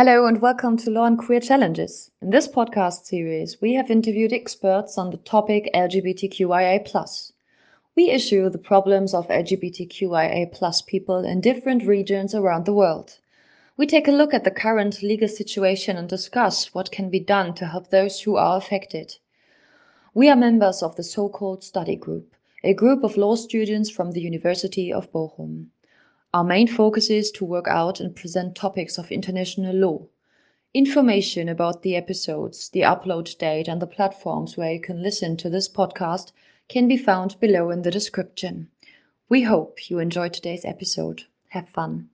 Hello and welcome to Law and Queer Challenges. In this podcast series, we have interviewed experts on the topic LGBTQIA. We issue the problems of LGBTQIA people in different regions around the world. We take a look at the current legal situation and discuss what can be done to help those who are affected. We are members of the so called study group, a group of law students from the University of Bochum. Our main focus is to work out and present topics of international law. Information about the episodes, the upload date, and the platforms where you can listen to this podcast can be found below in the description. We hope you enjoyed today's episode. Have fun.